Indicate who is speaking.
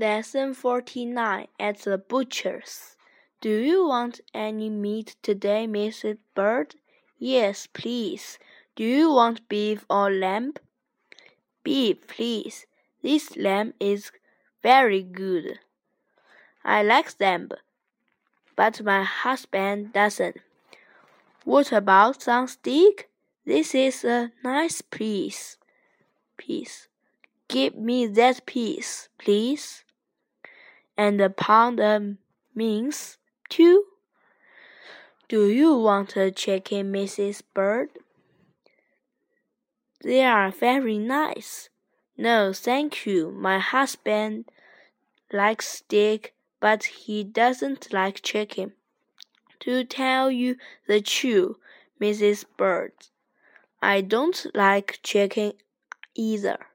Speaker 1: Lesson 49 At the Butcher's. Do you want any meat today, Mrs. Bird?
Speaker 2: Yes, please. Do you want beef or lamb?
Speaker 1: Beef, please. This lamb is very good.
Speaker 2: I like lamb, but my husband doesn't.
Speaker 1: What about some steak?
Speaker 2: This is a nice piece.
Speaker 1: Piece. Give me that piece, please
Speaker 2: and pound of mince, too.
Speaker 1: Do you want a chicken, Mrs. Bird?
Speaker 2: They are very nice.
Speaker 1: No, thank you. My husband likes steak, but he doesn't like chicken.
Speaker 2: To tell you the truth, Mrs. Bird,
Speaker 1: I don't like chicken either.